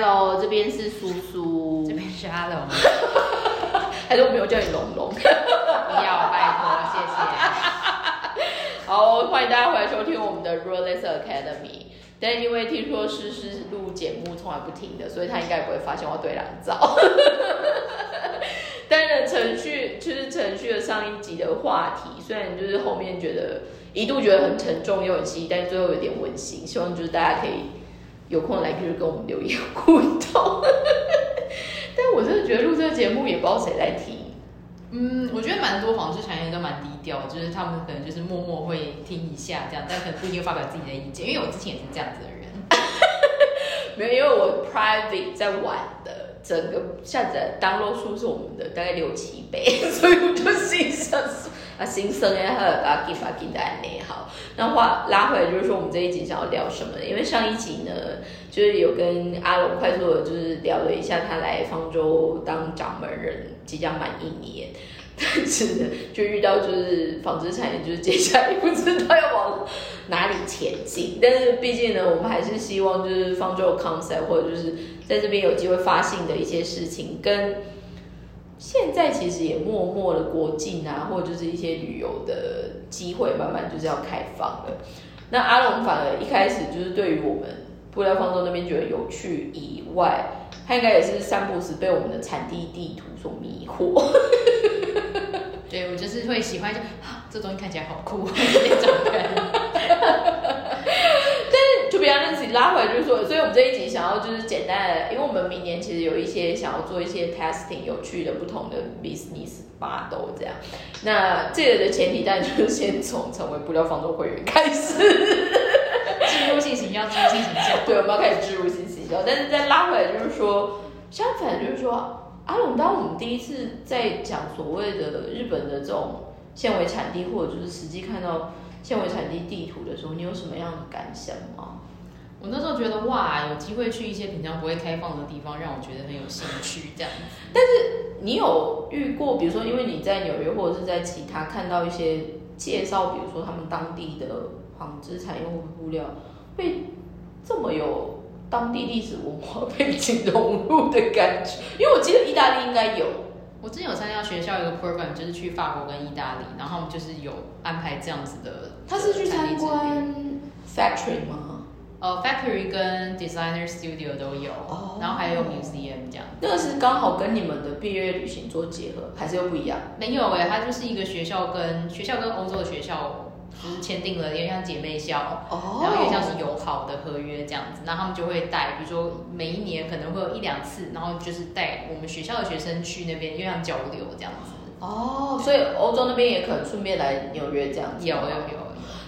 Hello，这边是苏苏，这边是阿龙，还是我没有叫你龙龙？不要，拜托，谢谢。好，欢迎大家回来收听我们的 r o l e s Academy。但因为听说诗诗录节目从来不停的，所以他应该也不会发现我对狼照。但是程序就是程序的上一集的话题，虽然就是后面觉得一度觉得很沉重又很细，但最后有点温馨。希望就是大家可以有空来就是跟我们留言互动。但我真的觉得录这个节目也不知道谁在听。嗯，我觉得蛮多纺织产业都蛮低调，就是他们可能就是默默会听一下这样，但可能不一定发表自己的意见。因为我之前也是这样子的人，没有，因为我 private 在玩的，整个下载 download 数是我们的大概六七倍，所以我就心想说啊，新生哎，还有把 give 把 give 的安内好。那话拉回来就是说，我们这一集想要聊什么？因为上一集呢，就是有跟阿龙快速的，就是聊了一下他来方舟当掌门人，即将满一年。但是呢，就遇到就是纺织产业，就是接下来不知道要往哪里前进。但是毕竟呢，我们还是希望就是方舟 concept 或者就是在这边有机会发信的一些事情，跟现在其实也默默的国境啊，或者就是一些旅游的机会，慢慢就是要开放了。那阿龙反而一开始就是对于我们布料方舟那边觉得有趣以外，他应该也是三不时被我们的产地地图所迷惑。对我就是会喜欢就啊，这东西看起来好酷 那种人。拉回来，就是说，所以我们这一集想要就是简单的，因为我们明年其实有一些想要做一些 testing 有趣的不同的 business model 这样。那这个的前提当然就是先从成为布料方舟会员开始，植入性行销，植入性行销。对，我们要开始植入性行销，但是再拉回来就是说，相反就是说。阿龙，当我们第一次在讲所谓的日本的这种纤维产地，或者就是实际看到纤维产地地图的时候，你有什么样的感想吗？我那时候觉得哇，有机会去一些平常不会开放的地方，让我觉得很有兴趣这样子。但是你有遇过，比如说因为你在纽约或者是在其他看到一些介绍，比如说他们当地的纺织产业或布料，会这么有？当地历史文化背景融入的感觉，因为我记得意大利应该有。我之前有参加学校一个 program，就是去法国跟意大利，然后就是有安排这样子的。他是去参观 factory 吗？呃，factory 跟 designer studio 都有，然后还有 museum 这样。那个是刚好跟你们的毕业旅行做结合，还是又不一样？没有哎，它就是一个学校跟学校跟欧洲的学校。就是签订了有点像姐妹校，然后有点像是友好的合约这样子，那他们就会带，比如说每一年可能会有一两次，然后就是带我们学校的学生去那边，因为像交流这样子。哦，所以欧洲那边也可能顺便来纽约这样子。有有有。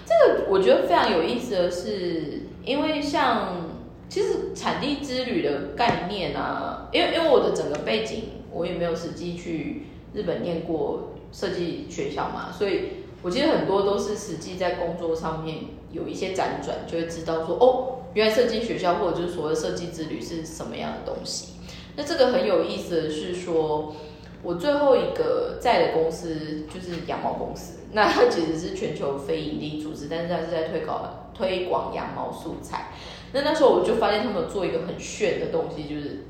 这个我觉得非常有意思的是，因为像其实产地之旅的概念啊，因为因为我的整个背景，我也没有实际去日本念过设计学校嘛，所以。我其实很多都是实际在工作上面有一些辗转，就会知道说哦，原来设计学校或者就是所谓设计之旅是什么样的东西。那这个很有意思的是说，我最后一个在的公司就是羊毛公司，那它其实是全球非营利组织，但是它是在推广推广羊毛素材。那那时候我就发现他们做一个很炫的东西，就是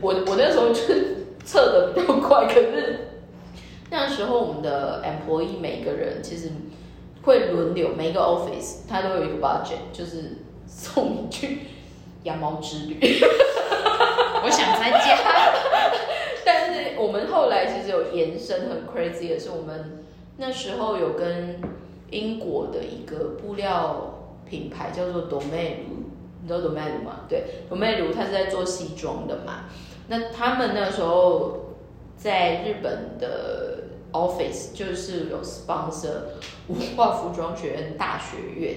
我我那时候就是测的比较快，可是。那时候我们的 employee 每个人其实会轮流，每一个 office 它都有一个 budget，就是送你去羊毛之旅。我想参加，但是我们后来其实有延伸很 crazy 的是，我们那时候有跟英国的一个布料品牌叫做 Domain，你知道 Domain 吗？对，Domain 它是在做西装的嘛。那他们那时候在日本的。Office 就是有 sponsor 文化服装学院大学院，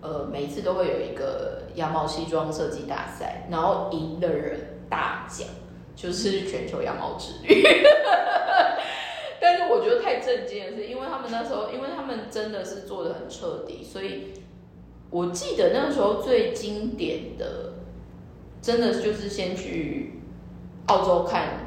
呃，每次都会有一个羊毛西装设计大赛，然后赢的人大奖就是全球羊毛之旅。但是我觉得太震惊的是，因为他们那时候，因为他们真的是做的很彻底，所以我记得那时候最经典的，真的就是先去澳洲看。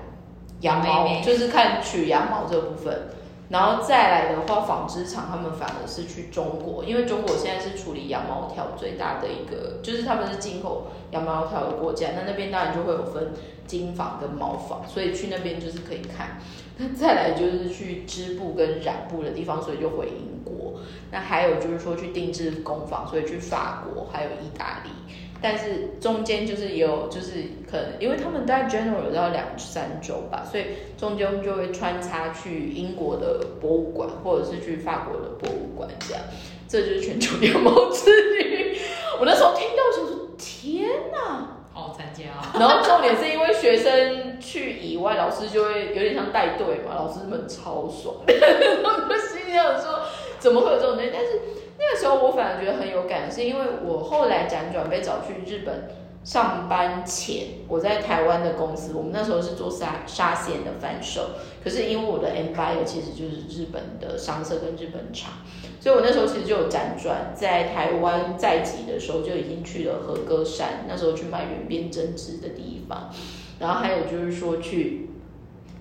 羊毛就是看取羊毛这部分，然后再来的话，纺织厂他们反而是去中国，因为中国现在是处理羊毛条最大的一个，就是他们是进口羊毛条的国家，那那边当然就会有分金纺跟毛纺，所以去那边就是可以看。那再来就是去织布跟染布的地方，所以就回英国。那还有就是说去定制工坊，所以去法国还有意大利。但是中间就是也有，就是可能因为他们大概 general 要两三周吧，所以中间就会穿插去英国的博物馆，或者是去法国的博物馆这样。这就是全球羊毛之旅。我那时候听到就说：“天哪！”好参加。然后重点是因为学生去以外，老师就会有点像带队嘛，老师们超爽。我就心想说：“怎么会有这种东西？”但是。那个时候我反而觉得很有感，是因为我后来辗转被找去日本上班前，我在台湾的公司，我们那时候是做沙沙县的贩售，可是因为我的 M buyer 其实就是日本的商社跟日本厂，所以我那时候其实就有辗转在台湾在籍的时候就已经去了和歌山，那时候去买原边针织的地方，然后还有就是说去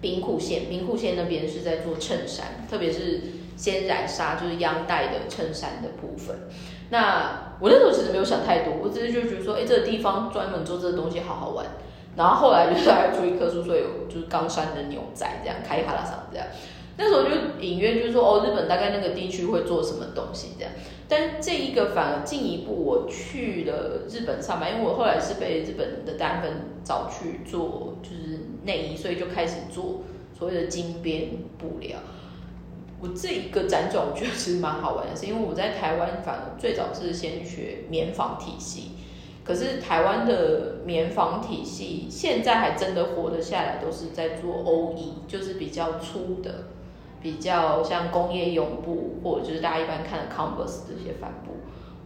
兵库县，兵库县那边是在做衬衫，特别是。先染纱就是央带的衬衫的部分。那我那时候其实没有想太多，我只是就觉得说，哎，这个地方专门做这个东西好好玩。然后后来就是还出一棵树，说有就是冈山的牛仔这样开哈拉桑这样。那时候就隐约就是说，哦，日本大概那个地区会做什么东西这样。但这一个反而进一步，我去了日本上班，因为我后来是被日本的单分找去做就是内衣，所以就开始做所谓的金边布料。我这一个辗转，我觉得其实蛮好玩的，是因为我在台湾反而最早是先学棉纺体系，可是台湾的棉纺体系现在还真的活得下来，都是在做 OE，就是比较粗的，比较像工业用布，或者就是大家一般看的 Converse 这些帆布。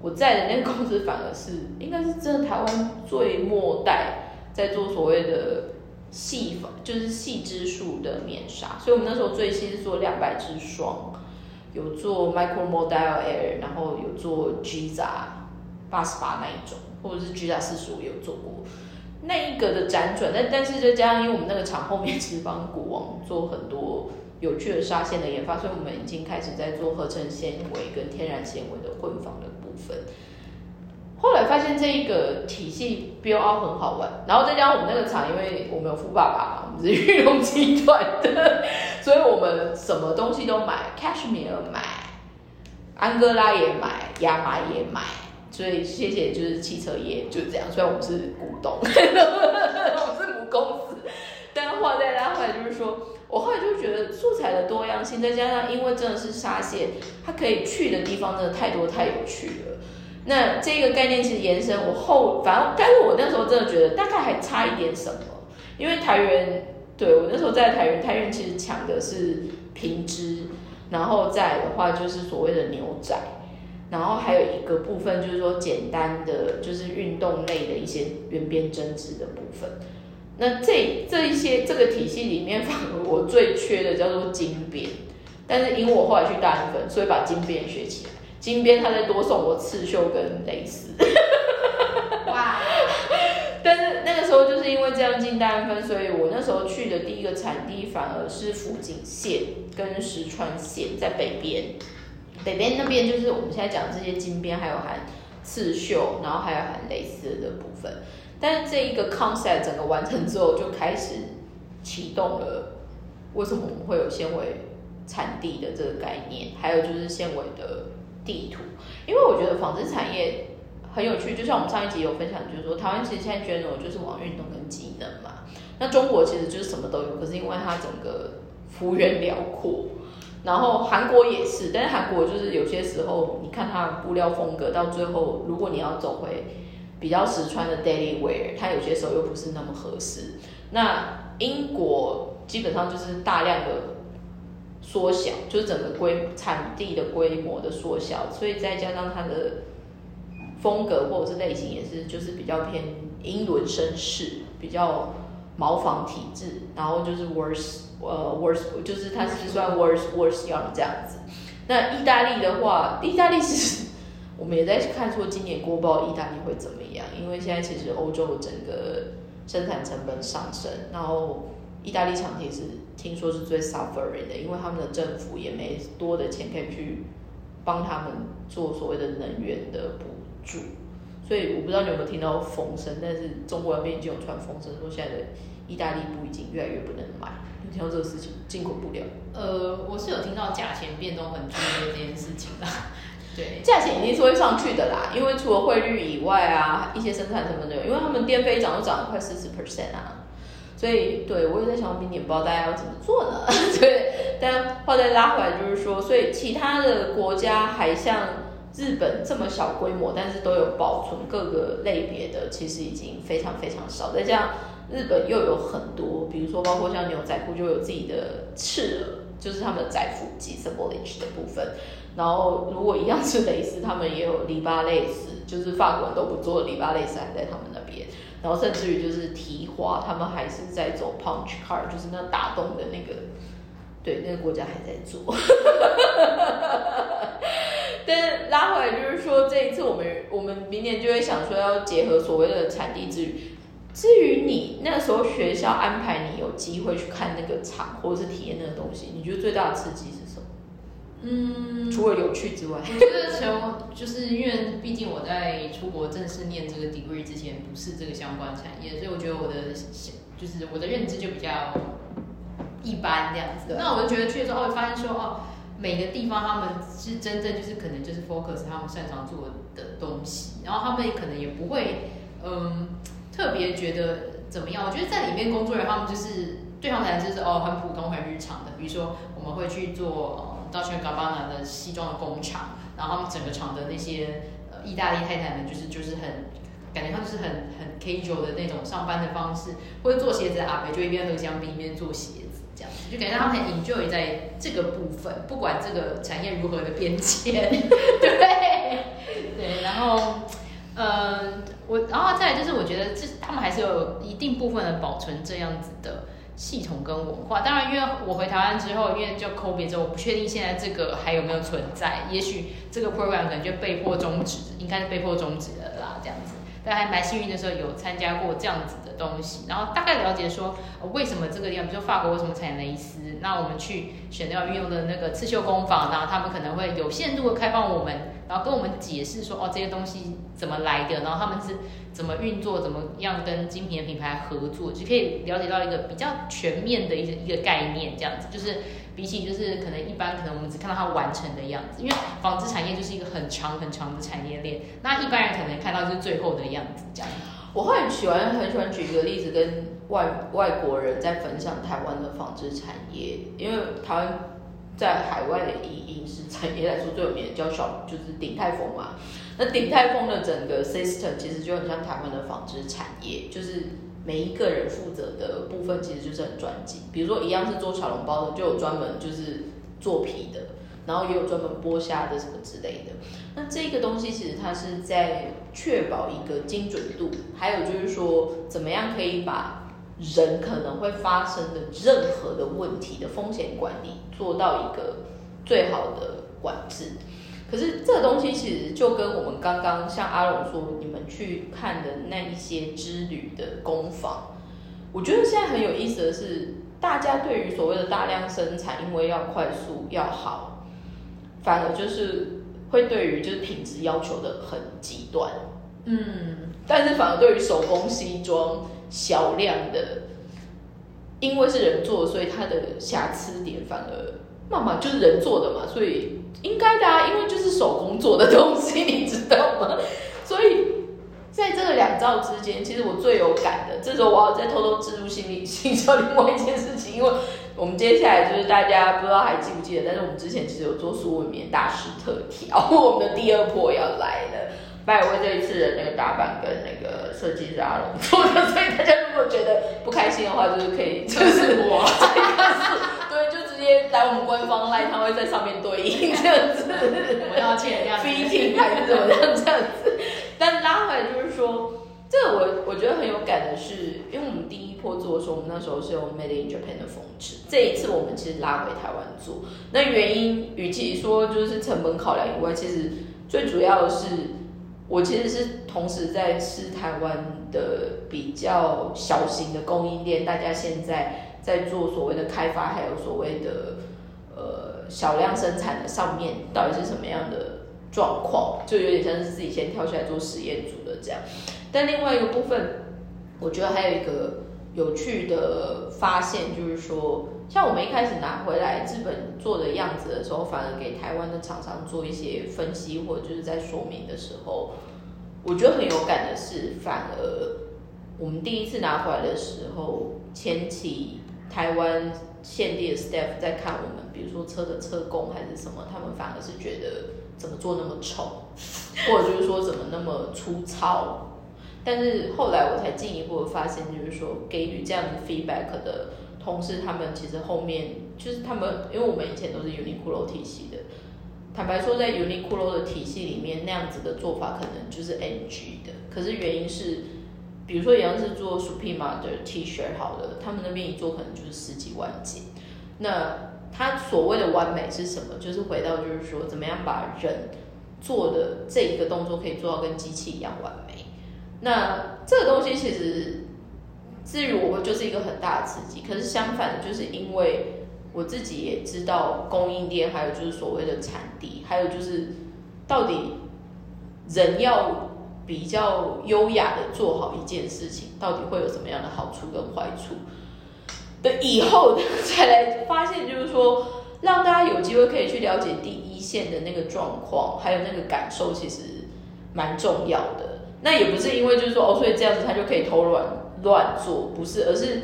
我在的那个公司反而是应该是真的台湾最末代在做所谓的。细纺就是细支数的棉纱，所以我们那时候最新是做两百支双，有做 micro model air，然后有做 Giza 八十八那一种，或者是 Giza 四十五有做过那一个的辗转，但但是再加上因为我们那个厂后面 其实帮国王做很多有趣的纱线的研发，所以我们已经开始在做合成纤维跟天然纤维的混纺的部分。后来发现这一个体系标很好玩，然后再加上我们那个厂，因为我们有富爸爸嘛，我们是玉龙集团的，所以我们什么东西都买，cashmere 买，安哥拉也买，亚麻也买，所以谢谢就是汽车业就这样，虽然我们是股东，我们是母公司，但话再拉回来就是说，我后来就觉得素材的多样性，再加上因为真的是沙县，它可以去的地方真的太多太有趣了。那这个概念其实延伸，我后反正，但是我那时候真的觉得大概还差一点什么，因为台原对我那时候在台原，台原其实抢的是平织，然后再的话就是所谓的牛仔，然后还有一个部分就是说简单的就是运动类的一些圆边针织的部分。那这这一些这个体系里面，反而我最缺的叫做金边，但是因为我后来去大安分，所以把金边学起来。金边他再多送我刺绣跟蕾丝，哇！但是那个时候就是因为这样进单分，所以我那时候去的第一个产地反而是福井县跟石川县，在北边。北边那边就是我们现在讲这些金边，还有含刺绣，然后还有含蕾丝的部分。但是这一个 concept 整个完成之后，就开始启动了为什么我们会有纤维产地的这个概念，还有就是纤维的。地图，因为我觉得纺织产业很有趣，就像我们上一集有分享，就是说台湾其实现在 general 就是往运动跟机能嘛。那中国其实就是什么都有，可是因为它整个幅员辽阔，然后韩国也是，但是韩国就是有些时候你看它的布料风格，到最后如果你要走回比较实穿的 daily wear，它有些时候又不是那么合适。那英国基本上就是大量的。缩小就是整个规产地的规模的缩小，所以再加上它的风格或者是类型也是就是比较偏英伦绅士，比较毛纺体质，然后就是 worse 呃 worse 就是它是算 worse worse young 这样子。那意大利的话，意大利其实我们也在看说今年过报意大利会怎么样，因为现在其实欧洲整个生产成本上升，然后。意大利厂其实听说是最 suffering 的，因为他们的政府也没多的钱可以去帮他们做所谓的能源的补助，所以我不知道你有没有听到风声，但是中国那边已经有传风声说现在的意大利布已经越来越不能买，你听到这个事情进口不了。呃，我是有听到价钱变动很剧烈这件事情啦。对，价钱一定是会上去的啦，因为除了汇率以外啊，一些生产成本都有，因为他们电费涨都涨了快四十 percent 啊。所以，对我也在想，明年不知道大家要怎么做呢？对，但话再拉回来，就是说，所以其他的国家还像日本这么小规模，但是都有保存各个类别的，其实已经非常非常少。再加上日本又有很多，比如说包括像牛仔裤就有自己的赤耳，就是他们的窄腹肌 s y m b o l i s h 的部分。然后如果一样是蕾丝，他们也有篱笆蕾丝，就是法国人都不做篱笆蕾丝还在他们那边。然后甚至于就是提花，他们还是在走 punch card，就是那打洞的那个，对，那个国家还在做。但是拉回来就是说，这一次我们我们明年就会想说要结合所谓的产地之旅。至于你那时候学校安排你有机会去看那个场，或者是体验那个东西，你觉得最大的刺激是？嗯，除了有趣之外，我觉得从就是因为毕竟我在出国正式念这个 degree 之前不是这个相关产业，所以我觉得我的就是我的认知就比较一般这样子。那我就觉得去的时候会发现说哦，每个地方他们是真正就是可能就是 focus 他们擅长做的东西，然后他们可能也不会嗯特别觉得怎么样。我觉得在里面工作人他们就是对他们来说就是哦很普通很日常的，比如说我们会去做。到全 Gabbana 的西装的工厂，然后他们整个厂的那些呃意大利太太们，就是就是很感觉他们是很很 casual 的那种上班的方式，或者做鞋子的阿北就一边喝香槟一边做鞋子这样，就感觉他们很 enjoy 在这个部分，不管这个产业如何的变迁，对对，然后嗯我然后再来就是我觉得这他们还是有一定部分的保存这样子的。系统跟文化，当然，因为我回台湾之后，因为就 COVID 之后，我不确定现在这个还有没有存在。也许这个 program 可能就被迫终止，应该是被迫终止了啦，这样子。但还蛮幸运的时候，有参加过这样子的东西，然后大概了解说为什么这个地方，比如说法国为什么产蕾丝，那我们去选料运用的那个刺绣工坊，然后他们可能会有限度的开放我们。然后跟我们解释说，哦，这些东西怎么来的，然后他们是怎么运作，怎么样跟精品的品牌合作，就可以了解到一个比较全面的一个一个概念，这样子，就是比起就是可能一般可能我们只看到它完成的样子，因为纺织产业就是一个很长很长的产业链，那一般人可能看到是最后的样子这样。我很喜欢很喜欢举一个例子，跟外外国人在分享台湾的纺织产业，因为台湾。在海外的以饮食产业来说，最有名的叫小就是鼎泰丰嘛。那鼎泰丰的整个 system 其实就很像台湾的纺织产业，就是每一个人负责的部分其实就是很专精。比如说一样是做小笼包的，就有专门就是做皮的，然后也有专门剥虾的什么之类的。那这个东西其实它是在确保一个精准度，还有就是说怎么样可以把。人可能会发生的任何的问题的风险管理做到一个最好的管制，可是这个东西其实就跟我们刚刚像阿龙说你们去看的那一些之旅的工坊，我觉得现在很有意思的是，大家对于所谓的大量生产，因为要快速要好，反而就是会对于就是品质要求的很极端，嗯，但是反而对于手工西装。小量的，因为是人做，所以它的瑕疵点反而慢慢就是人做的嘛，所以应该的啊，因为就是手工做的东西，你知道吗？所以在这个两兆之间，其实我最有感的，这时候我要再偷偷植入心理心说另外一件事情，因为我们接下来就是大家不知道还记不记得，但是我们之前其实有做苏文棉大师特调，我们的第二波要来了。拜威这一次的那个打扮跟那个设计是阿龙做的，所以大家如果觉得不开心的话，就是可以就是我，对，就直接来我们官方赖，他会在上面对应这样子。我要签这样，fitting 还是怎么样这样子？但拉回来就是说，这个我我觉得很有感的是，因为我们第一波做的时候，我们那时候是用 Made in Japan 的风制，这一次我们其实拉回台湾做，那原因与其说就是成本考量以外，其实最主要的是。我其实是同时在吃台湾的比较小型的供应链，大家现在在做所谓的开发，还有所谓的呃小量生产的上面，到底是什么样的状况？就有点像是自己先跳出来做实验组的这样。但另外一个部分，我觉得还有一个有趣的发现，就是说，像我们一开始拿回来日本做的样子的时候，反而给台湾的厂商做一些分析，或者就是在说明的时候，我觉得很有感的是，反而我们第一次拿回来的时候，前期台湾限定的 staff 在看我们，比如说车的车工还是什么，他们反而是觉得怎么做那么丑，或者就是说怎么那么粗糙。但是后来我才进一步的发现，就是说给予这样的 feedback 的同事，他们其实后面就是他们，因为我们以前都是 Uniqlo 体系的，坦白说，在 Uniqlo 的体系里面，那样子的做法可能就是 NG 的。可是原因是，比如说，一样是做 Supreme 的 T 恤，好了，他们那边一做可能就是十几万件。那他所谓的完美是什么？就是回到就是说，怎么样把人做的这一个动作可以做到跟机器一样完美。那这个东西其实，至于我就是一个很大的刺激。可是相反的，就是因为我自己也知道供应链，还有就是所谓的产地，还有就是到底人要比较优雅的做好一件事情，到底会有什么样的好处跟坏处的，以后再 来发现，就是说让大家有机会可以去了解第一线的那个状况，还有那个感受，其实蛮重要的。那也不是因为就是说哦，所以这样子他就可以偷乱乱做，不是，而是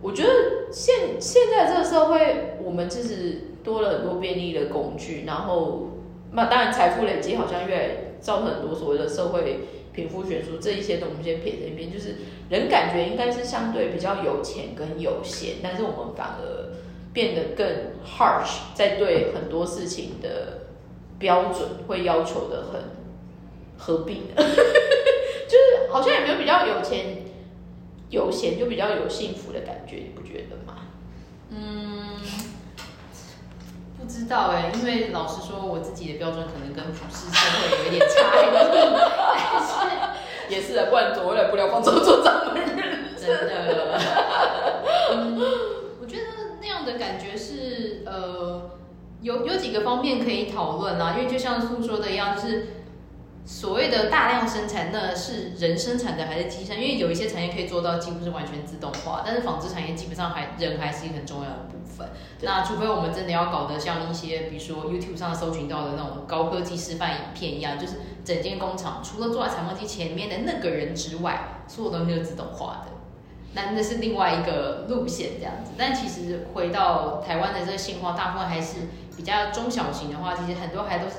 我觉得现现在这个社会，我们其实多了很多便利的工具，然后那当然财富累积好像越来造成很多所谓的社会贫富悬殊这一些东西先撇在一边，就是人感觉应该是相对比较有钱跟有闲，但是我们反而变得更 harsh，在对很多事情的标准会要求的很何必呢？就是好像也没有比较有钱有闲就比较有幸福的感觉，你不觉得吗？嗯，不知道哎，因为老实说，我自己的标准可能跟普世社会有一点差异。但是也是啊，不然走回来不了广州做掌门人，真的。嗯，我觉得那样的感觉是呃，有有几个方面可以讨论啊，因为就像诉说的一样，就是。所谓的大量生产，那是人生产的还是机生因为有一些产业可以做到几乎是完全自动化，但是纺织产业基本上还人还是一个很重要的部分。那除非我们真的要搞得像一些，比如说 YouTube 上搜寻到的那种高科技示范影片一样，就是整间工厂除了坐在裁缝机前面的那个人之外，所有东西都是自动化的。那那是另外一个路线这样子。但其实回到台湾的这个现况，大部分还是比较中小型的话，其实很多还都是。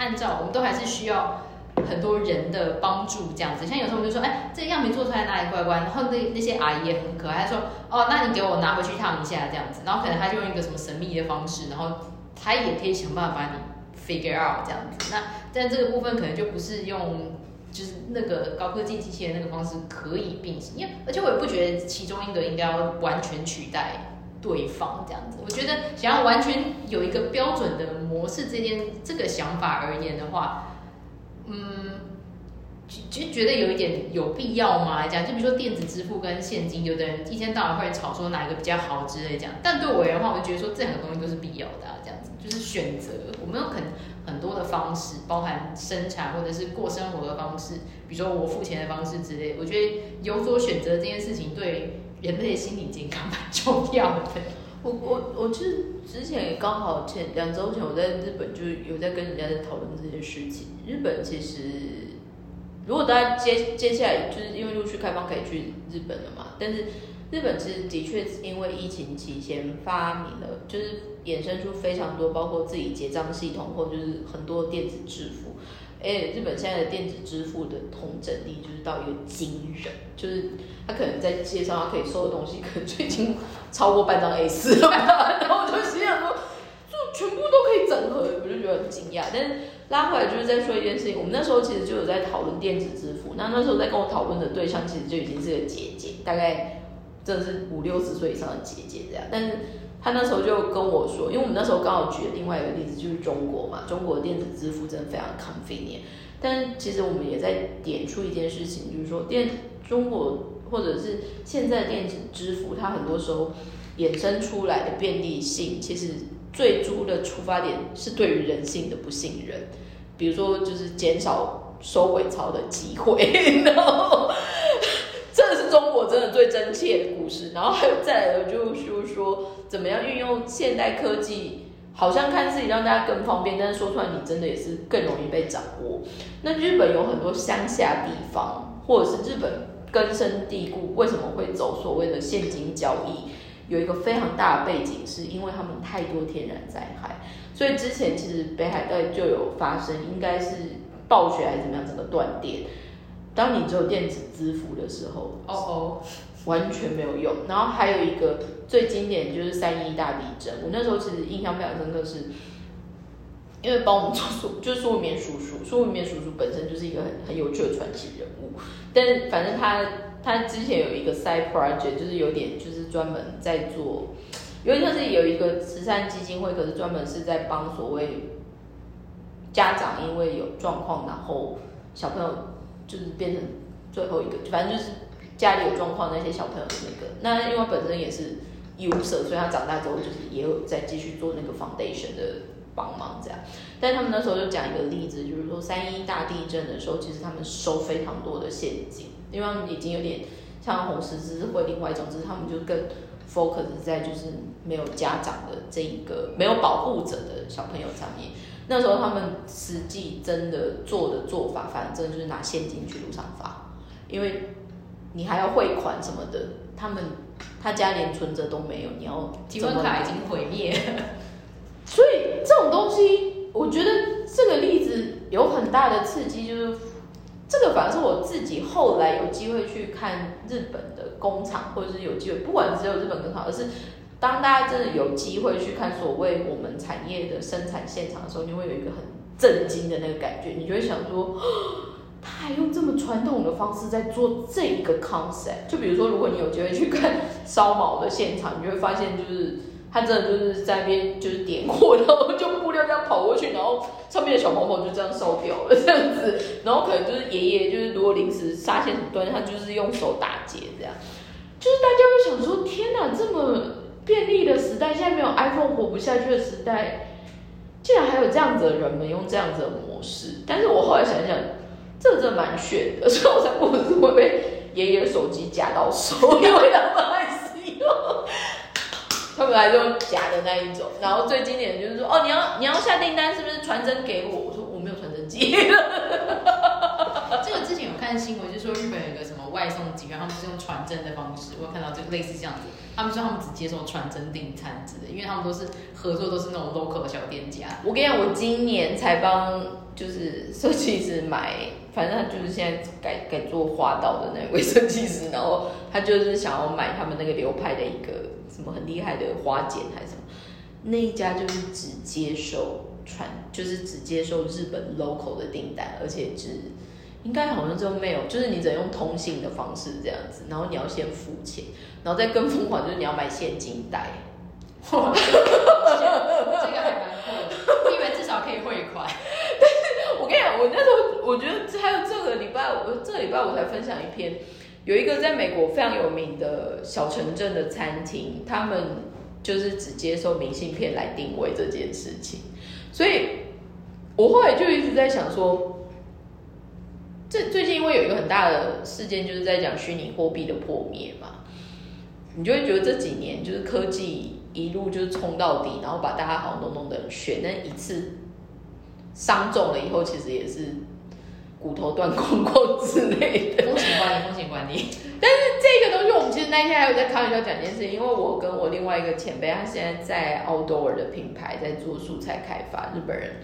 按照我们都还是需要很多人的帮助这样子，像有时候我们就说，哎，这个样没做出来哪里怪怪，然后那那些阿姨也很可爱，说，哦，那你给我拿回去烫一下这样子，然后可能他就用一个什么神秘的方式，然后他也可以想办法把你 figure out 这样子。那但这个部分可能就不是用就是那个高科技机器的那个方式可以并行，因为而且我也不觉得其中一个应该要完全取代。对方这样子，我觉得想要完全有一个标准的模式，这件这个想法而言的话，嗯，就就觉得有一点有必要吗？讲就比如说电子支付跟现金，有的人一天到晚会吵说哪一个比较好之类讲，但对我而言的话，我觉得说这两个东西都是必要的，这样子就是选择，我们有很很多的方式，包含生产或者是过生活的方式，比如说我付钱的方式之类，我觉得有所选择这件事情对。人类心理健康蛮重要的。我我我其实之前也刚好前两周前我在日本就有在跟人家在讨论这件事情。日本其实如果大家接接下来就是因为陆续开放可以去日本了嘛，但是日本其实的确因为疫情期间发明了，就是衍生出非常多包括自己结账系统或就是很多电子支付。哎，日本现在的电子支付的通整力就是到一个惊人，就是他可能在街上他可以收的东西，可能就已经超过半张 A 四了。然后我就心想说，就全部都可以整合，我就觉得很惊讶。但是拉回来就是在说一件事情，我们那时候其实就有在讨论电子支付。那那时候在跟我讨论的对象其实就已经是个姐姐，大概真的是五六十岁以上的姐姐这样。但是他那时候就跟我说，因为我们那时候刚好举了另外一个例子就是中国嘛，中国电子支付真的非常 convenient。但其实我们也在点出一件事情，就是说电中国或者是现在电子支付，它很多时候衍生出来的便利性，其实最初的出发点是对于人性的不信任。比如说，就是减少收尾钞的机会，然后真的最真切的故事。然后还有再来，就是说怎么样运用现代科技。好像看自己让大家更方便，但是说出来你真的也是更容易被掌握。那日本有很多乡下地方，或者是日本根深蒂固，为什么会走所谓的现金交易？有一个非常大的背景，是因为他们太多天然灾害，所以之前其实北海道就有发生，应该是暴雪还是怎么样，整个断电。当你只有电子支付的时候，哦哦。完全没有用。然后还有一个最经典就是三一大地震，我那时候其实印象非常深刻，是因为帮我们做苏，就是苏文绵叔叔，苏文绵叔叔本身就是一个很很有趣的传奇人物。但是反正他他之前有一个 side project，就是有点就是专门在做，因为他是有一个慈善基金会，可是专门是在帮所谓家长因为有状况，然后小朋友就是变成最后一个，反正就是。家里有状况那些小朋友的那个，那因为本身也是义务社，所以他长大之后就是也有在继续做那个 foundation 的帮忙这样。但他们那时候就讲一个例子，就是说三一大地震的时候，其实他们收非常多的现金，因为他们已经有点像红十字会另外一种，只是他们就更 focus 在就是没有家长的这一个没有保护者的小朋友上面。那时候他们实际真的做的做法，反正就是拿现金去路上发，因为。你还要汇款什么的，他们他家连存折都没有，你要提款卡已经毁灭，所以这种东西，我觉得这个例子有很大的刺激，就是这个反而是我自己后来有机会去看日本的工厂，或者是有机会，不管只有日本工厂，而是当大家真的有机会去看所谓我们产业的生产现场的时候，你会有一个很震惊的那个感觉，你就会想说。他还用这么传统的方式在做这个 concept，就比如说，如果你有机会去看烧毛的现场，你就会发现，就是他真的就是在那边就是点火，然后就布料这样跑过去，然后上面的小毛毛就这样烧掉了这样子，然后可能就是爷爷就是如果临时纱线什么断，他就是用手打结这样，就是大家会想说，天哪，这么便利的时代，现在没有 iPhone 活不下去的时代，竟然还有这样子的人们用这样子的模式，但是我后来想想。这真的蛮炫的，所以我才不是会被爷爷的手机夹到手，因为他们爱使用，他们来用夹的那一种。然后最经典的就是说，哦，你要你要下订单，是不是传真给我？我说我没有传真机。这个之前有看新闻，就说日本有外送集团，他们是用传真的方式，我看到就类似这样子。他们说他们只接受传真订餐之类，因为他们都是合作，都是那种 local 的小店家。我跟你讲，我今年才帮就是设计师买，反正他就是现在改改做花道的那位设计师，然后他就是想要买他们那个流派的一个什么很厉害的花剪还是什么，那一家就是只接受传，就是只接受日本 local 的订单，而且只。应该好像就没有，就是你只能用通信的方式这样子，然后你要先付钱，然后再跟疯狂，就是你要买现金袋。这个还蛮酷的，因为至少可以汇款。但是我跟你讲，我那时候我觉得还有这个礼拜，我这个礼拜我才分享一篇，有一个在美国非常有名的小城镇的餐厅，他们就是只接受明信片来定位这件事情，所以我后来就一直在想说。这最近因为有一个很大的事件，就是在讲虚拟货币的破灭嘛，你就会觉得这几年就是科技一路就是冲到底，然后把大家好像都弄得很炫，那一次伤重了以后，其实也是骨头断 光光之类的。风险管理，风险管理。但是这个东西，我们其实那天还有在开玩笑讲一件事情，因为我跟我另外一个前辈，他现在在 Outdoor 的品牌在做素材开发，日本人。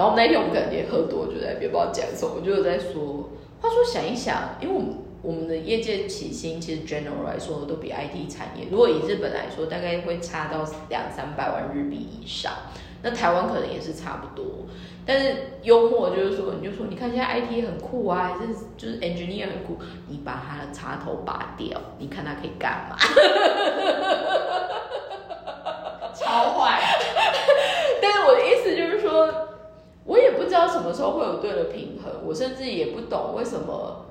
然后那天我们感觉喝多，就在别不知道讲什么，就在说，话说想一想，因为我们我们的业界起薪其实 general 来说都比 IT 产业，如果以日本来说，大概会差到两三百万日币以上，那台湾可能也是差不多。但是幽默就是说，你就说，你看现在 IT 很酷啊，还是就是 engineer 很酷，你把它的插头拔掉，你看它可以干嘛？超坏。但是我的意思就是说。我也不知道什么时候会有对的平衡，我甚至也不懂为什么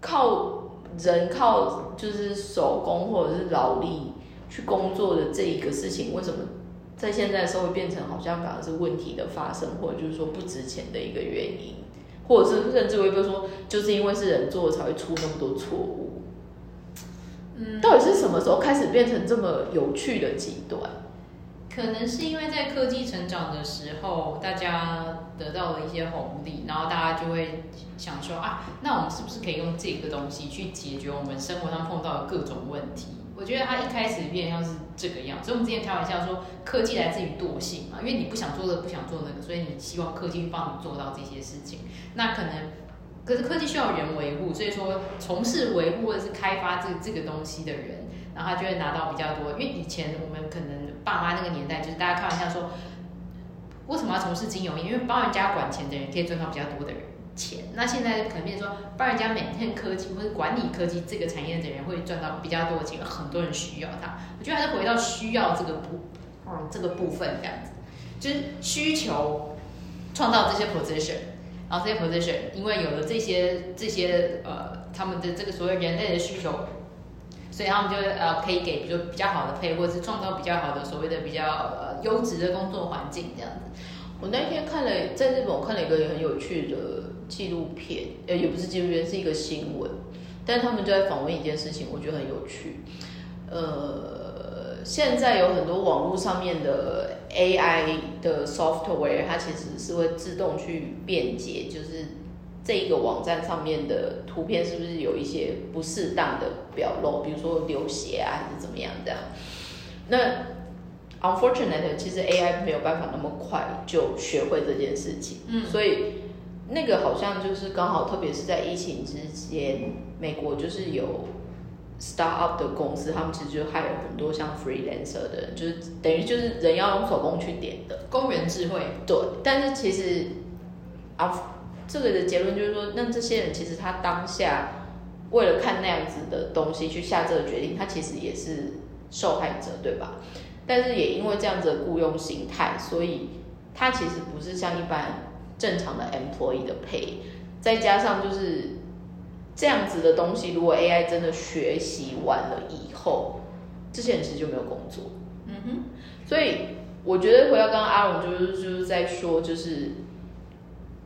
靠人靠就是手工或者是劳力去工作的这一个事情，为什么在现在社会变成好像反而是问题的发生，或者就是说不值钱的一个原因，或者是甚至会说，就是因为是人做才会出那么多错误。嗯，到底是什么时候开始变成这么有趣的极端？可能是因为在科技成长的时候，大家得到了一些红利，然后大家就会想说啊，那我们是不是可以用这个东西去解决我们生活上碰到的各种问题？我觉得它一开始变像是这个样，所以我们之前开玩笑说，科技来自于惰性嘛，因为你不想做的不想做那个，所以你希望科技帮你做到这些事情。那可能，可是科技需要人维护，所以说从事维护或者是开发这这个东西的人。然后他就会拿到比较多，因为以前我们可能爸妈那个年代，就是大家开玩笑说，为什么要从事金融？因为帮人家管钱的人可以赚到比较多的钱。那现在可能变成说，帮人家每天科技或者管理科技这个产业的人会赚到比较多的钱，很多人需要他。我觉得还是回到需要这个部，嗯，这个部分这样子，就是需求创造这些 position，然后这些 position 因为有了这些这些呃他们的这个所谓人类的需求。所以他们就呃可以给比如比较好的配，或者是创造比较好的所谓的比较呃优质的工作环境这样子。我那天看了在日本，我看了一个很有趣的纪录片，呃也不是纪录片，是一个新闻，但他们就在访问一件事情，我觉得很有趣。呃，现在有很多网络上面的 AI 的 software，它其实是会自动去便捷，就是。这一个网站上面的图片是不是有一些不适当的表露，比如说流血啊，还是怎么样这样？那 unfortunate，其实 AI 没有办法那么快就学会这件事情，嗯，所以那个好像就是刚好，特别是在疫情之间，美国就是有 start up 的公司，他们其实就害了很多像 freelancer 的人，就是等于就是人要用手工去点的工人智慧，对，但是其实啊。这个的结论就是说，那这些人其实他当下为了看那样子的东西去下这个决定，他其实也是受害者，对吧？但是也因为这样子的雇佣形态，所以他其实不是像一般正常的 employee 的 pay，再加上就是这样子的东西，如果 AI 真的学习完了以后，这些人其实就没有工作。嗯哼，所以我觉得回到刚刚阿龙就是就是在说就是。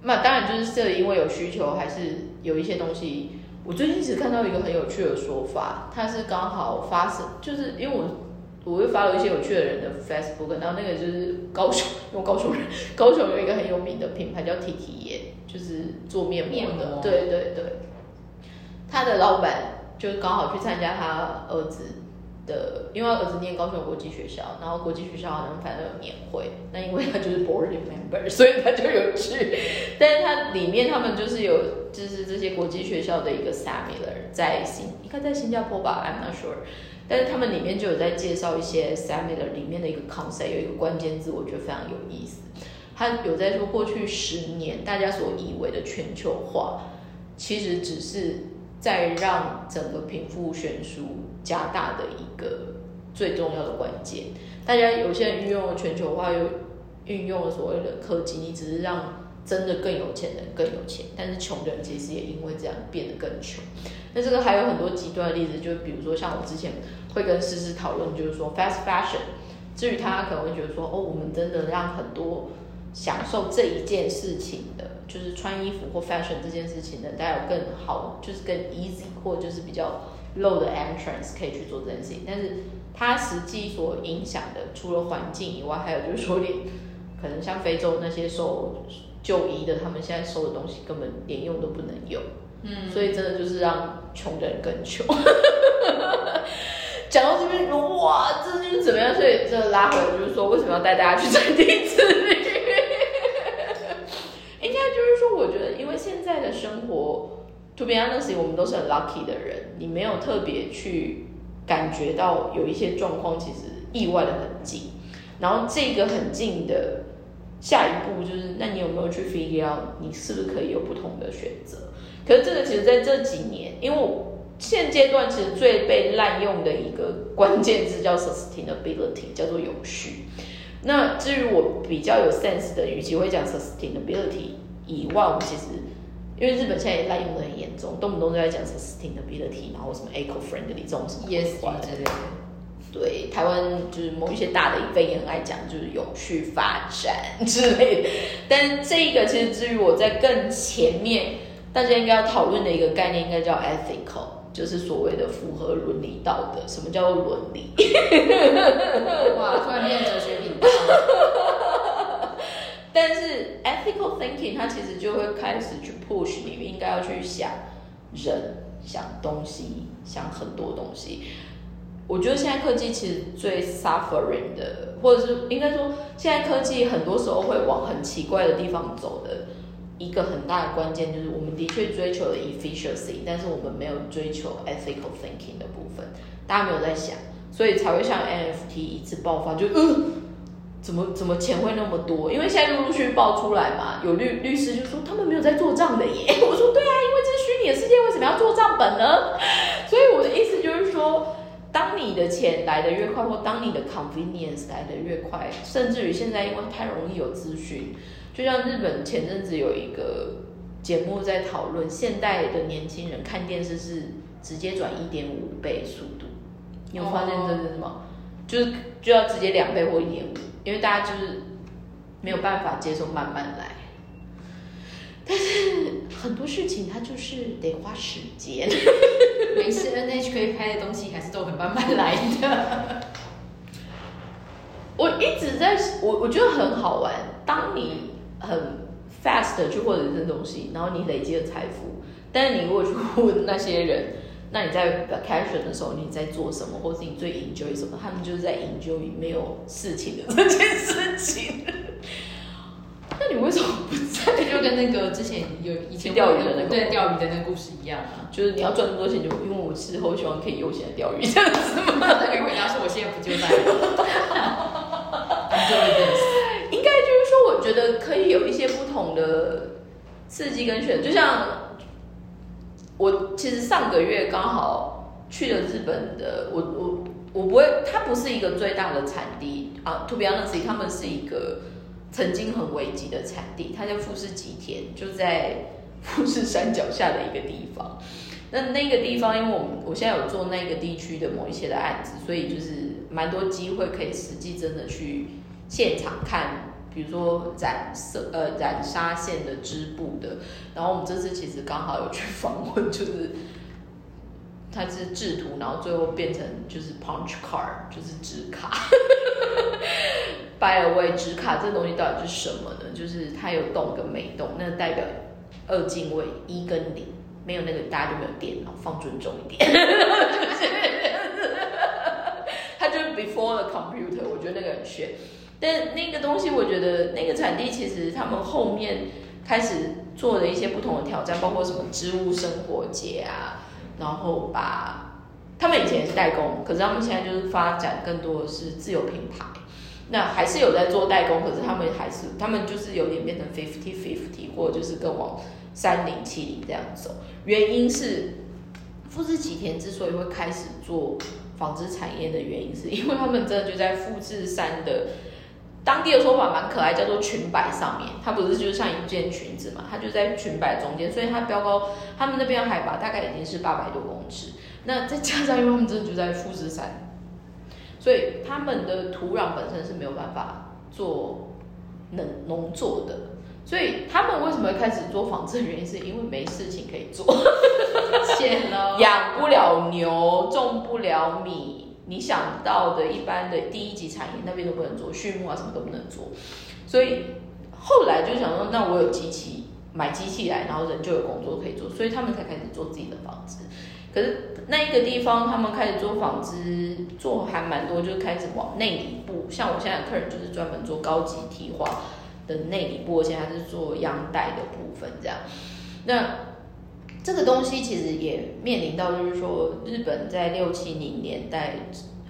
那当然就是这因为有需求，还是有一些东西。我最近只看到一个很有趣的说法，它是刚好发生，就是因为我我会发了一些有趣的人的 Facebook，然后那个就是高雄，用高雄人，高雄有一个很有名的品牌叫 T T 眼，就是做面膜的，对对对。他的老板就刚好去参加他儿子。的，因为儿子念高雄国际学校，然后国际学校好像反正有年会，那因为他就是 board member，所以他就有去。但是他里面他们就是有，就是这些国际学校的一个 seminar 在新，应该在新加坡吧，I'm not sure。但是他们里面就有在介绍一些 seminar 里面的一个 concept，有一个关键字，我觉得非常有意思。他有在说，过去十年大家所以为的全球化，其实只是在让整个贫富悬殊。加大的一个最重要的关键，大家有些人运用了全球化，又运用了所谓的科技，你只是让真的更有钱的人更有钱，但是穷人其实也因为这样变得更穷。那这个还有很多极端的例子，就比如说像我之前会跟思思讨论，就是说 fast fashion，至于他可能会觉得说，哦，我们真的让很多享受这一件事情的，就是穿衣服或 fashion 这件事情的，大家有更好，就是更 easy 或就是比较。Low 的 entrance 可以去做这件事情，但是它实际所影响的，除了环境以外，还有就是说，连可能像非洲那些受就医的，他们现在收的东西根本连用都不能用，嗯，所以真的就是让穷的人更穷。讲到这边，哇，这就是怎么样？所以这拉回来就是说，为什么要带大家去产地之旅？应该就是说，我觉得，因为现在的生活。To be honest，我们都是很 lucky 的人。你没有特别去感觉到有一些状况，其实意外的很近。然后这个很近的下一步就是，那你有没有去 figure out 你是不是可以有不同的选择？可是这个其实在这几年，因为我现阶段其实最被滥用的一个关键字叫 sustainability，叫做永续。那至于我比较有 sense 的，与其会讲 sustainability 以外，我其实。因为日本现在也滥用的很严重，动不动就在讲什么 sustainability，然后什么 eco friendly 这种什么之类的。对，台湾就是某一些大的影费也很爱讲，就是永续发展之类的。但这个其实至于我在更前面，大家应该要讨论的一个概念，应该叫 ethical，就是所谓的符合伦理道德。什么叫做伦理？哇，突然变哲学频道。但是 ethical thinking 它其实就会开始去 push 你应该要去想人、想东西、想很多东西。我觉得现在科技其实最 suffering 的，或者是应该说，现在科技很多时候会往很奇怪的地方走的一个很大的关键，就是我们的确追求了 efficiency，但是我们没有追求 ethical thinking 的部分，大家没有在想，所以才会像 NFT 一次爆发，就嗯，怎么怎么钱会那么多？因为现在陆陆续续爆出来嘛，有律律师就说他们没有在做账的耶。我说对啊，因为这是虚拟的世界，为什么要做账本呢？所以我的意思就是说。当你的钱来的越快，或当你的 convenience 来的越快，甚至于现在因为太容易有资讯，就像日本前阵子有一个节目在讨论，现代的年轻人看电视是直接转一点五倍速度，你有发现这是什么？就是就要直接两倍或一点五，因为大家就是没有办法接受慢慢来。但是很多事情它就是得花时间。没事，NH 可以拍的东西还是都很慢慢来的。我一直在，我我觉得很好玩。当你很 fast 去获得这东西，然后你累积了财富，但是你如果去问那些人，那你在 vacation 的时候你在做什么，或是你最 enjoy 什么？他们就是在 enjoy 没有事情的这件事情。那你为什么不在？就跟那个之前有以前钓鱼的那个对钓鱼的那个故事一样啊，就是你要赚那么多钱，就因为我之后希望可以悠闲的钓鱼这样子吗？那可以回答说我现在不就在应该就是说，我觉得可以有一些不同的刺激跟选择，就像我其实上个月刚好去了日本的，我我我不会，它不是一个最大的产地啊，To be honest，他们是一个。曾经很危急的产地，它叫富士吉田，就在富士山脚下的一个地方。那那个地方，因为我们我现在有做那个地区的某一些的案子，所以就是蛮多机会可以实际真的去现场看，比如说染色呃染纱线的织布的。然后我们这次其实刚好有去访问，就是它是制图，然后最后变成就是 punch card，就是纸卡。By the way，纸卡这东西到底是什么呢？就是它有动跟没动，那代表二进位一跟零，没有那个大家就没有电脑，放尊重一点。它就是 before the computer，我觉得那个很炫。但那个东西，我觉得那个产地其实他们后面开始做了一些不同的挑战，包括什么植物生活节啊，然后把他们以前是代工，可是他们现在就是发展更多的是自有品牌。那还是有在做代工，可是他们还是他们就是有点变成 fifty fifty，或者就是更往三零七零这样走。原因是富士吉田之所以会开始做纺织产业的原因，是因为他们真的就在富士山的当地的说法蛮可爱，叫做裙摆上面。它不是就是像一件裙子嘛，它就在裙摆中间，所以它标高，他们那边海拔大概已经是八百多公尺。那再加上因为他们真的就在富士山。所以他们的土壤本身是没有办法做农农作的，所以他们为什么会开始做纺织？原因是因为没事情可以做，闲了，养不了牛，种不了米，你想到的一般的第一级产业那边都不能做，畜牧啊什么都不能做，所以后来就想说，那我有机器，买机器来，然后人就有工作可以做，所以他们才开始做自己的房子。可是那一个地方，他们开始做纺织，做还蛮多，就开始往内里部。像我现在客人就是专门做高级提花的内里部，现在是做央带的部分这样。那这个东西其实也面临到，就是说日本在六七零年代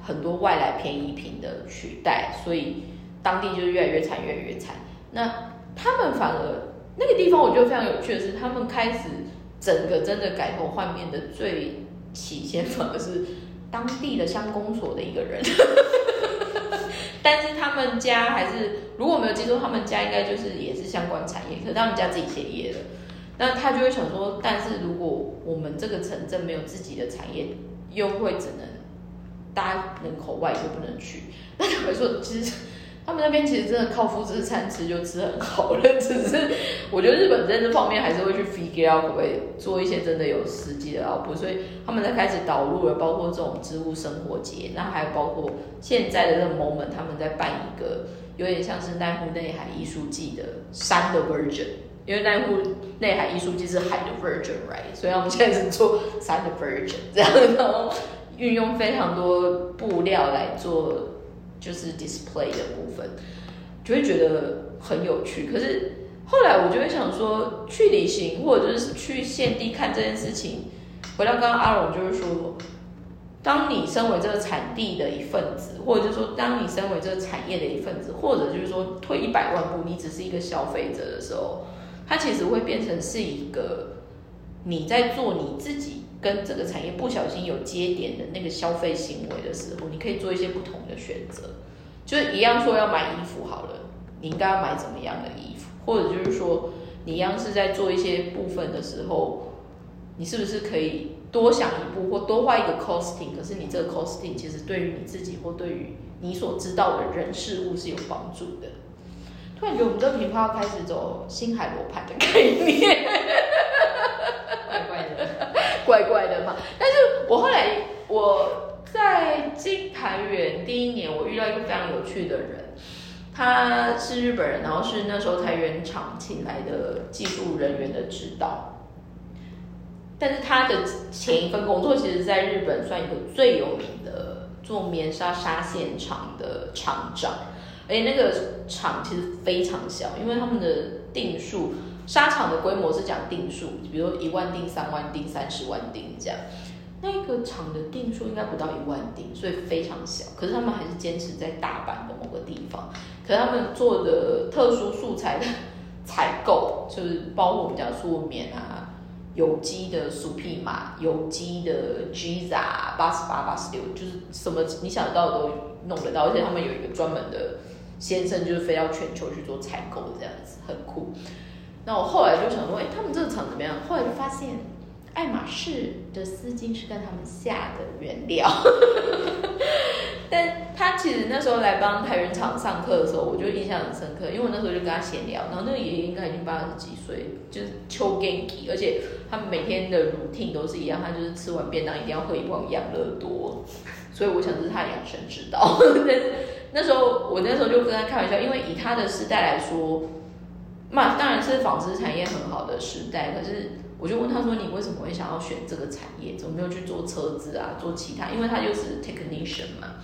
很多外来便宜品的取代，所以当地就是越来越惨，越来越惨。那他们反而那个地方，我觉得非常有趣的是，他们开始。整个真的改头换面的最起先反而是当地的乡公所的一个人，但是他们家还是如果没有记错，他们家应该就是也是相关产业，可是他们家自己歇业了。那他就会想说，但是如果我们这个城镇没有自己的产业，又会只能大家人口外就不能去。那坦白说，其实他们那边其实真的靠富士餐吃就吃很好了，只是我觉得日本在这方面还是会去 figure out 可不可以做一些真的有实际的 output，所以他们在开始导入了包括这种植物生活节，那还有包括现在的这个 moment，他们在办一个有点像是奈湖内海艺术季的山的 version，因为奈湖内海艺术季是海的 version，right？所以他们现在是做山的 version，这样然后运用非常多布料来做。就是 display 的部分，就会觉得很有趣。可是后来我就会想说，去旅行或者就是去现地看这件事情，回到刚刚阿荣就是说，当你身为这个产地的一份子，或者就是说，当你身为这个产业的一份子，或者就是说退一百万步，你只是一个消费者的时候，它其实会变成是一个你在做你自己。跟这个产业不小心有接点的那个消费行为的时候，你可以做一些不同的选择，就是一样说要买衣服好了，你应该要买怎么样的衣服，或者就是说你一样是在做一些部分的时候，你是不是可以多想一步或多画一个 costing？可是你这个 costing 其实对于你自己或对于你所知道的人事物是有帮助的。突然觉得我们这个频道要开始走星海罗盘的概念。怪怪的怪怪的嘛，但是我后来我在金台园第一年，我遇到一个非常有趣的人，他是日本人，然后是那时候台原厂请来的技术人员的指导，但是他的前一份工作其实在日本算一个最有名的做棉纱纱线厂的厂长，而且那个厂其实非常小，因为他们的定数。沙场的规模是讲定数，比如一万定、三万定、三十万定这样。那个厂的定数应该不到一万定，所以非常小。可是他们还是坚持在大阪的某个地方。可是他们做的特殊素材的 采购，就是包括我们讲素棉啊、有机的薯皮马、有机的 Giza 八十八、八十六，就是什么你想得到都弄得到。而且他们有一个专门的先生，就是飞到全球去做采购，这样子很酷。那我后来就想说，哎，他们这个厂怎么样？后来就发现，爱马仕的丝巾是跟他们下的原料。但他其实那时候来帮台原厂上课的时候，我就印象很深刻，因为我那时候就跟他闲聊，然后那个爷爷应该已经八十几岁，就是秋根吉而且他们每天的 routine 都是一样，他就是吃完便当一定要喝一罐养乐多，所以我想这是他养生之道。那时候我那时候就跟他开玩笑，因为以他的时代来说。那当然是纺织产业很好的时代，可是我就问他说：“你为什么会想要选这个产业？怎么没有去做车子啊？做其他？因为他就是 technician 嘛。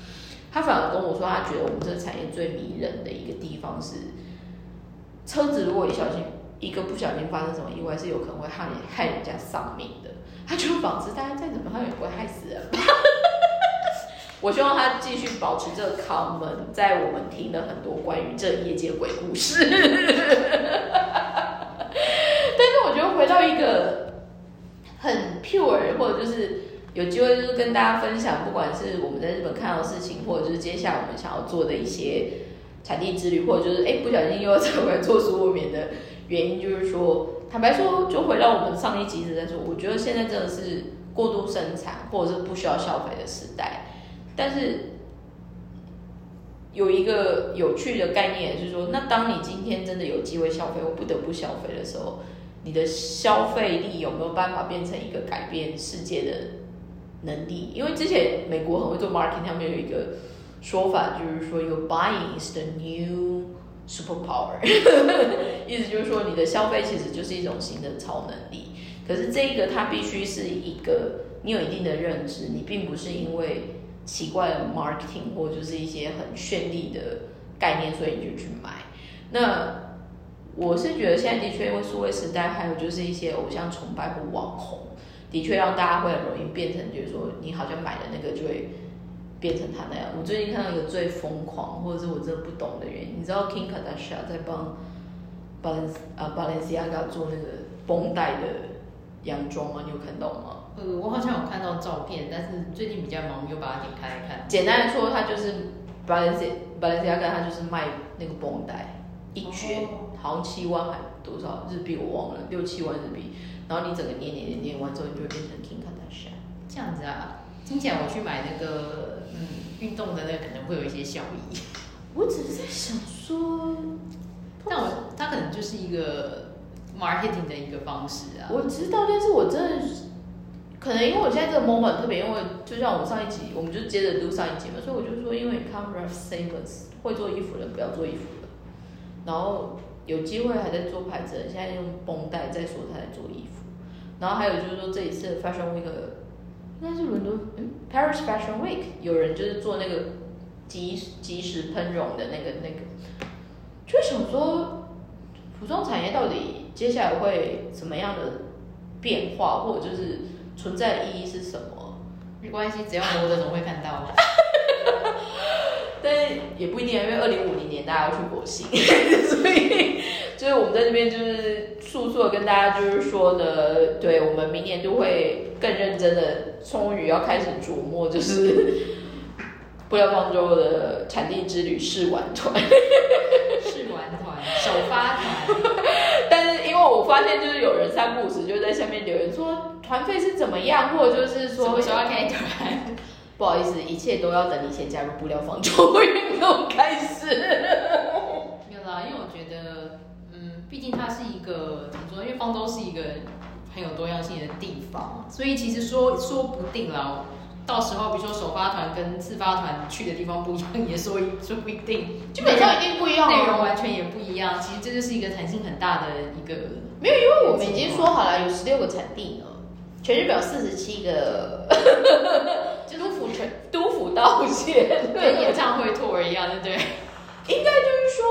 他反而跟我说，他觉得我们这个产业最迷人的一个地方是，车子如果一小心一个不小心发生什么意外，是有可能会害害人家丧命的。他觉得纺织大家再怎么他也不会害死人。”我希望他继续保持这个 common，在我们听了很多关于这业界鬼故事。但是我觉得回到一个很 pure，或者就是有机会就是跟大家分享，不管是我们在日本看到的事情，或者就是接下来我们想要做的一些产地之旅，或者就是哎不小心又要再回来做食物棉的原因，就是说坦白说，就回到我们上一集一直在说，我觉得现在真的是过度生产或者是不需要消费的时代。但是有一个有趣的概念，就是说，那当你今天真的有机会消费或不得不消费的时候，你的消费力有没有办法变成一个改变世界的能力？因为之前美国很会做 marketing，他们有一个说法，就是说，your buying is the new superpower，意思就是说，你的消费其实就是一种新的超能力。可是这一个它必须是一个你有一定的认知，你并不是因为。奇怪的 marketing 或者就是一些很绚丽的概念，所以你就去买。那我是觉得现在的确因为数位时代，还有就是一些偶像崇拜或网红，的确让大家会很容易变成，就是说你好像买的那个就会变成他那样。我最近看到一个最疯狂，或者是我真的不懂的原因，你知道 King Kardashian 在帮 Balen 啊 Balenciaga 做那个绷带的洋装吗？你有看到吗？呃，我好像有看到照片，但是最近比较忙，没有把它点开来看。简单的说，它就是 Balenciaga，Balenciaga 它就是卖那个绷带，一卷，好像七万还多少日币我忘了，六七万日币。然后你整个念念念念完之后，你就会变成 King Kardashian。这样子啊，听起来我去买那个嗯运动的那个可能会有一些效益。我只是在想说，但我它可能就是一个 marketing 的一个方式啊。我知道，但是我真的可能因为我现在这个 moment 特别，因为就像我们上一集，我们就接着录上一集嘛，所以我就说，因为你看 Ralph Simmons 会做衣服的不要做衣服的，然后有机会还在做牌子，现在用绷带在说他在做衣服，然后还有就是说这一次 Fashion Week 应该是伦敦，嗯，Paris Fashion Week 有人就是做那个即即时喷绒的那个那个，就想说服装产业到底接下来会什么样的变化，或者就是存在的意义是什么？没关系，只要活着总会看到。但也不一定，因为二零五零年大家要去火星，所以就是我们在这边就是速速的跟大家就是说的，对我们明年就会更认真的，终于要开始琢磨，就是布料方舟的产地之旅试玩团，试玩团首发团。但是因为我发现就是有人三不五时就在下面留言说团费是怎么样，或者就是说什么时候要开团？不好意思，一切都要等你先加入布料方舟运动开始。没有啦，因为我觉得，嗯，毕竟它是一个怎么说？因为方舟是一个很有多样性的地方，所以其实说说不定啦，到时候比如说首发团跟自发团去的地方不一样，也说说不一定，基本上一定不一样，内容完全也不一样。其实这就是一个弹性很大的一个，没有，因为我们已经说好了，有十六个产地呢，全日表四十七个。都府全 都府道歉，跟演唱会 tour 一样，对不对？应该就是说，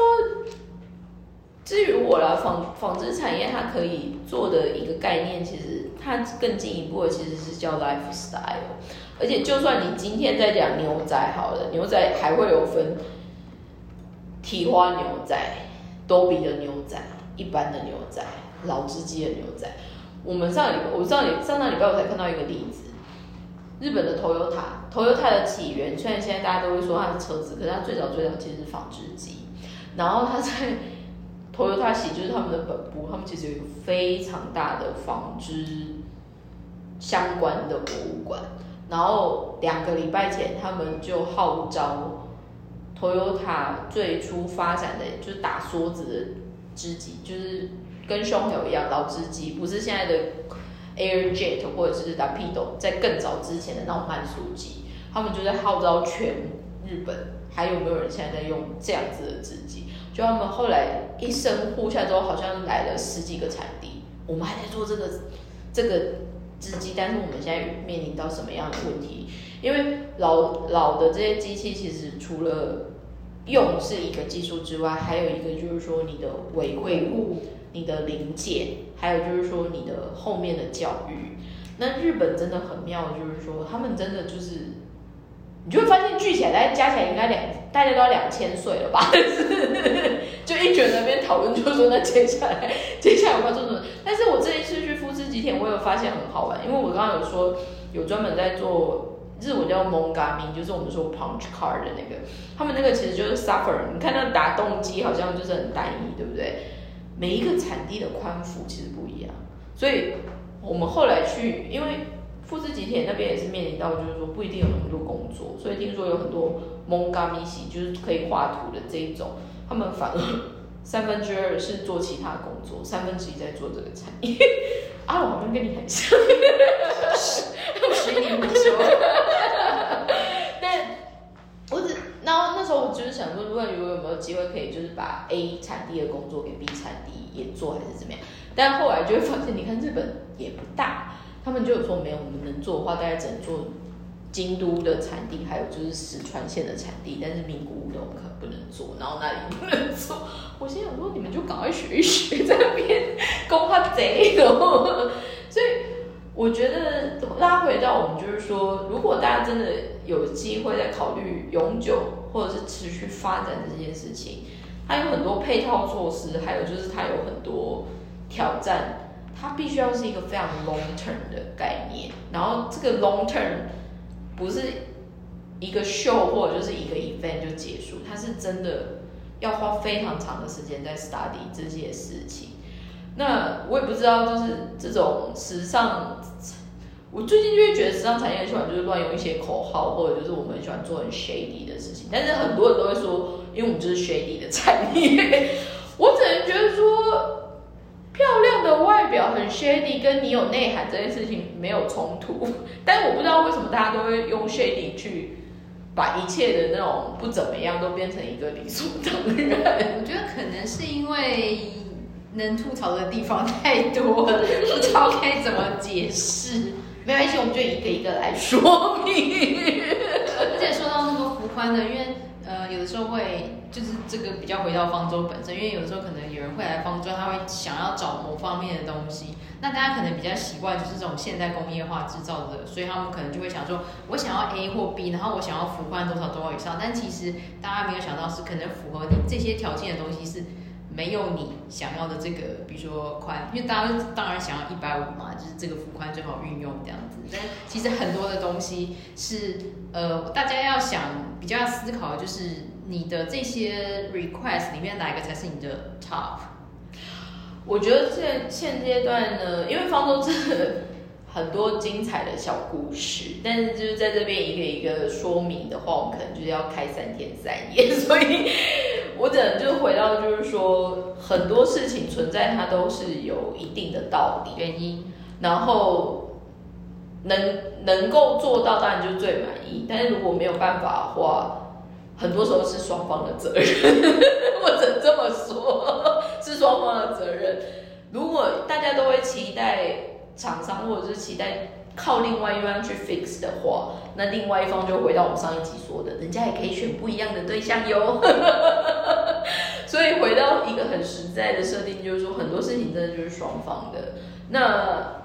至于我啦，纺纺织产业它可以做的一个概念，其实它更进一步的其实是叫 lifestyle。而且，就算你今天在讲牛仔好了，牛仔还会有分提花牛仔、多比的牛仔、一般的牛仔、老织机的牛仔。我们上礼我上礼上上礼拜我才看到一个例子。日本的 Toyota，Toyota 的起源虽然现在大家都会说它是车子，可是它最早最早其实是纺织机。然后它在 Toyota 系就是他们的本部，他们其实有一个非常大的纺织相关的博物馆。然后两个礼拜前，他们就号召 Toyota 最初发展的就是打梭子的织机，就是跟胸口一样老织机，不是现在的。Airjet 或者是 Rapido，在更早之前的那种慢速机，他们就在号召全日本，还有没有人现在在用这样子的织机？就他们后来一声呼下之后，好像来了十几个产地，我们还在做这个这个织机，但是我们现在面临到什么样的问题？因为老老的这些机器，其实除了用是一个技术之外，还有一个就是说你的维护。你的零件，还有就是说你的后面的教育，那日本真的很妙，就是说他们真的就是，你就会发现聚起来，大家加起来应该两，大家都要两千岁了吧？就一卷那边讨论，就说那接下来，接下来我要做什么？但是我这一次去富士吉田，我有发现很好玩，因为我刚刚有说有专门在做日文叫蒙嘎明，就是我们说 punch card 的那个，他们那个其实就是 suffer，你看那打动机好像就是很单一，对不对？每一个产地的宽幅其实不一样，所以我们后来去，因为富士吉田那边也是面临到，就是说不一定有那么多工作，所以听说有很多蒙嘎米西，就是可以画图的这一种，他们反而三分之二是做其他工作，三分之一在做这个产业。啊，我好像跟你很像，随你胡说。但我只。然后那时候我就是想说，如果有没有机会可以就是把 A 产地的工作给 B 产地也做，还是怎么样？但后来就会发现，你看日本也不大，他们就有说没有，我们能做的话，大概只能做京都的产地，还有就是石川县的产地，但是名古屋的我们可不能做，然后那里不能做。我心想说，你们就赶快学一学，在那边工他贼哦。所以我觉得拉回到我们就是说，如果大家真的。有机会在考虑永久或者是持续发展这件事情，它有很多配套措施，还有就是它有很多挑战，它必须要是一个非常 long term 的概念。然后这个 long term 不是一个秀或者就是一个 event 就结束，它是真的要花非常长的时间在 study 这些事情。那我也不知道，就是这种时尚，我最近就会觉得时尚产业很喜欢就是乱用一些口号，或者就是我们喜欢做很 shady 的事情。但是很多人都会说，因为我们就是 shady 的产业，我只能觉得说，漂亮的外表很 shady，跟你有内涵这件事情没有冲突。但我不知道为什么大家都会用 shady 去把一切的那种不怎么样都变成一个理所当然。我觉得可能是因为。能吐槽的地方太多了，不知道该怎么解释。没关系，我们就一个一个来说明。而且说到那个幅宽的，因为呃，有的时候会就是这个比较回到方舟本身，因为有的时候可能有人会来方舟，他会想要找某方面的东西。那大家可能比较习惯就是这种现代工业化制造的，所以他们可能就会想说，我想要 A 或 B，然后我想要幅宽多少多少以上。但其实大家没有想到是可能符合你这些条件的东西是。没有你想要的这个，比如说宽，因为大家当然想要一百五嘛，就是这个幅宽最好运用这样子。但其实很多的东西是，呃，大家要想比较要思考的就是你的这些 request 里面哪一个才是你的 top？我觉得现现阶段呢，因为方舟真的很多精彩的小故事，但是就是在这边一个一个说明的话，我们可能就是要开三天三夜，所以。我只能就回到，就是说很多事情存在，它都是有一定的道理原因，然后能能够做到，当然就最满意。但是如果没有办法的话，很多时候是双方的责任，我只能这么说，是双方的责任。如果大家都会期待厂商，或者是期待。靠另外一方去 fix 的话，那另外一方就回到我们上一集说的，人家也可以选不一样的对象哟。所以回到一个很实在的设定，就是说很多事情真的就是双方的。那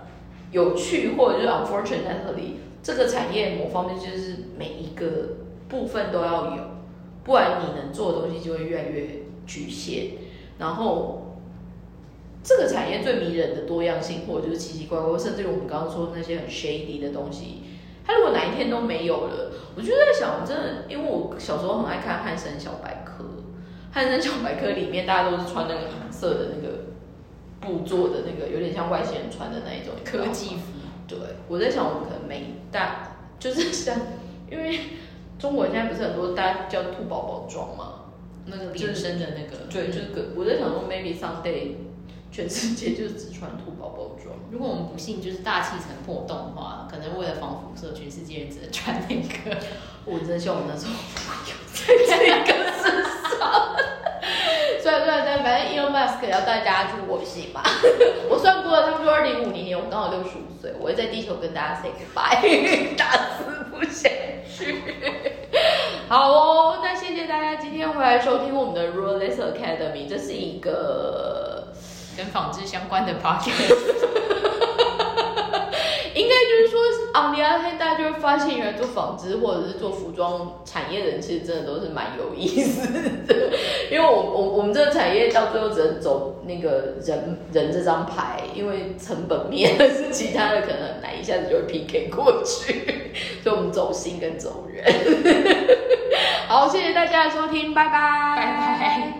有趣或者是 unfortunately，这个产业某方面就是每一个部分都要有，不然你能做的东西就会越来越局限。然后。这个产业最迷人的多样性，或者就是奇奇怪怪，甚至于我们刚刚说那些很 shady 的东西，它如果哪一天都没有了，我就在想，真的，因为我小时候很爱看汉森小白壳，汉森小白壳里面大家都是穿那个银色的那个布做的那个，有点像外星人穿的那一种科技服。对，我在想，我们可能每大就是像，因为中国现在不是很多大家叫兔宝宝装嘛，那个连身的那个，对，就是个我在想说，maybe someday。全世界就是只穿兔宝宝装。如果我们不幸就是大气层破洞的话，可能为了防辐射，全世界人只能穿那个。我真希望我那时候有在 这个身上。算了算了算了，反正 Elon Musk 要带大家去火星吧。我算过了，他们说二零五零年我刚好六十五岁，我会在地球跟大家 say goodbye，打死不想去。好哦，那谢谢大家今天回来收听我们的 r u l e s Academy，这是一个。跟纺织相关的 p o c a s t 应该就是说，on the other hand，大家就会发现，原来做纺织或者是做服装产业的人，其实真的都是蛮有意思的。因为我我我们这个产业到最后只能走那个人人这张牌，因为成本面是其他的可能很难一下子就会 PK 过去，所以我们走心跟走人。好，谢谢大家的收听，拜拜，拜拜。